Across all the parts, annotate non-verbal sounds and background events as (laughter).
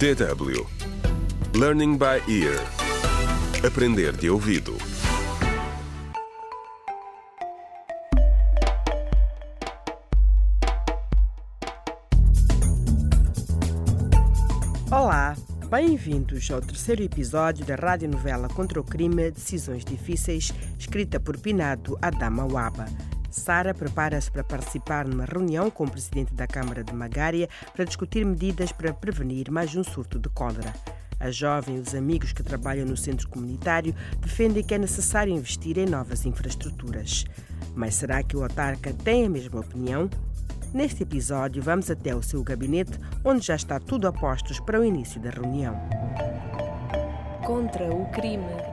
DW Learning by Ear. Aprender de ouvido. Olá, bem-vindos ao terceiro episódio da radionovela Contra o Crime Decisões Difíceis, escrita por Pinado Adama Waba. Sara prepara-se para participar numa reunião com o presidente da Câmara de Magária para discutir medidas para prevenir mais um surto de cólera. A jovem e os amigos que trabalham no centro comunitário defendem que é necessário investir em novas infraestruturas. Mas será que o autarca tem a mesma opinião? Neste episódio, vamos até o seu gabinete, onde já está tudo a postos para o início da reunião. Contra o crime.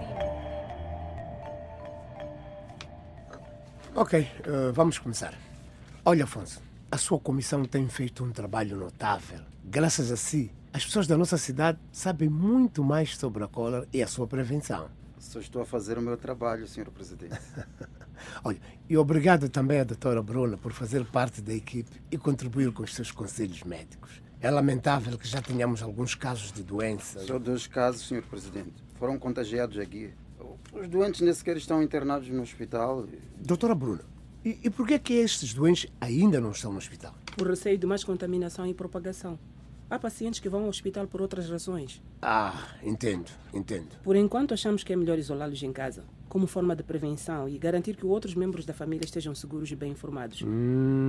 Ok, eh, vamos começar. Olha, Afonso, a sua comissão tem feito um trabalho notável. Graças a si, as pessoas da nossa cidade sabem muito mais sobre a cólera e a sua prevenção. Só estou a fazer o meu trabalho, Sr. Presidente. (laughs) Olha, e obrigado também à doutora Bruna por fazer parte da equipe e contribuir com os seus conselhos médicos. É lamentável que já tenhamos alguns casos de doença. Só dois casos, Sr. Presidente. Foram contagiados aqui. Os doentes nem sequer estão internados no hospital. Doutora Bruna, e, e por que é que estes doentes ainda não estão no hospital? por receio de mais contaminação e propagação. Há pacientes que vão ao hospital por outras razões. Ah, entendo, entendo. Por enquanto, achamos que é melhor isolá-los em casa, como forma de prevenção e garantir que outros membros da família estejam seguros e bem informados.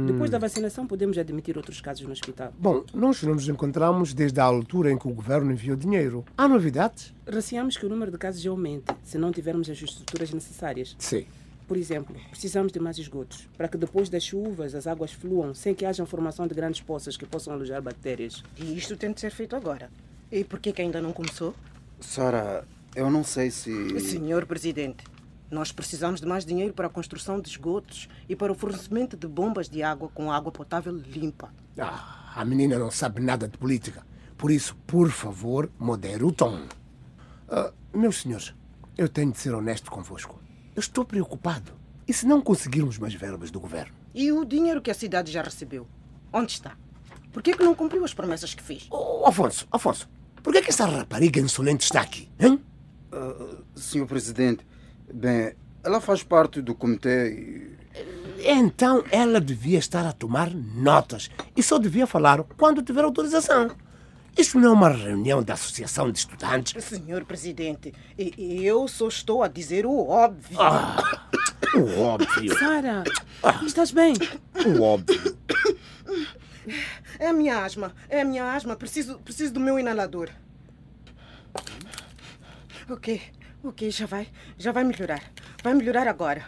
Depois da vacinação, podemos admitir outros casos no hospital. Bom, nós não nos encontramos desde a altura em que o governo enviou dinheiro. Há novidades? Receamos que o número de casos aumente se não tivermos as estruturas necessárias. Sim. Por exemplo, precisamos de mais esgotos, para que depois das chuvas as águas fluam sem que haja formação de grandes poças que possam alojar bactérias. E isto tem de ser feito agora. E por que que ainda não começou? Sara, eu não sei se. Senhor Presidente, nós precisamos de mais dinheiro para a construção de esgotos e para o fornecimento de bombas de água com água potável limpa. Ah, a menina não sabe nada de política. Por isso, por favor, modere o tom. Ah, meus senhores, eu tenho de ser honesto convosco. Eu estou preocupado. E se não conseguirmos mais verbas do governo? E o dinheiro que a cidade já recebeu? Onde está? Por que que não cumpriu as promessas que fez? Oh, Afonso, Afonso, por que, é que essa rapariga insolente está aqui? Hein? Sr. Presidente, bem, ela faz parte do comitê e. Então ela devia estar a tomar notas e só devia falar quando tiver autorização. Isto não é uma reunião da Associação de Estudantes. Senhor Presidente, eu só estou a dizer o óbvio. O óbvio, Sara, estás bem? o óbvio. É a minha asma, é a minha asma. Preciso, preciso do meu inalador. Ok, ok, já vai, já vai melhorar. Vai melhorar agora.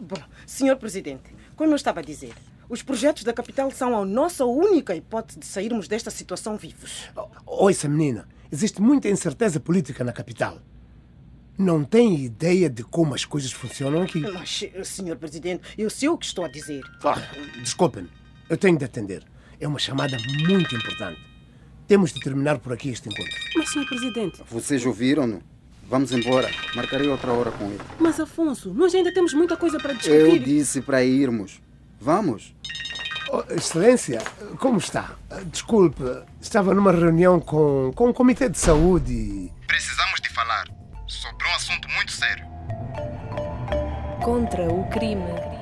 Bom, senhor presidente, como eu estava a dizer, os projetos da capital são a nossa única hipótese de sairmos desta situação vivos. Ouça, menina, existe muita incerteza política na capital. Não tem ideia de como as coisas funcionam aqui. Mas, senhor presidente, eu sei o que estou a dizer. Ah, Desculpe-me, eu tenho de atender. É uma chamada muito importante. Temos de terminar por aqui este encontro. Mas, senhor presidente, Vocês ouviram-no? Vamos embora. Marcarei outra hora com ele. mas Afonso, nós ainda temos muita coisa para Eu discutir. disse para irmos. Vamos. Oh, Excelência, como está? Desculpe, estava numa reunião com, com o Comitê de Saúde e... Precisamos de falar sobre um assunto muito sério. Contra o crime.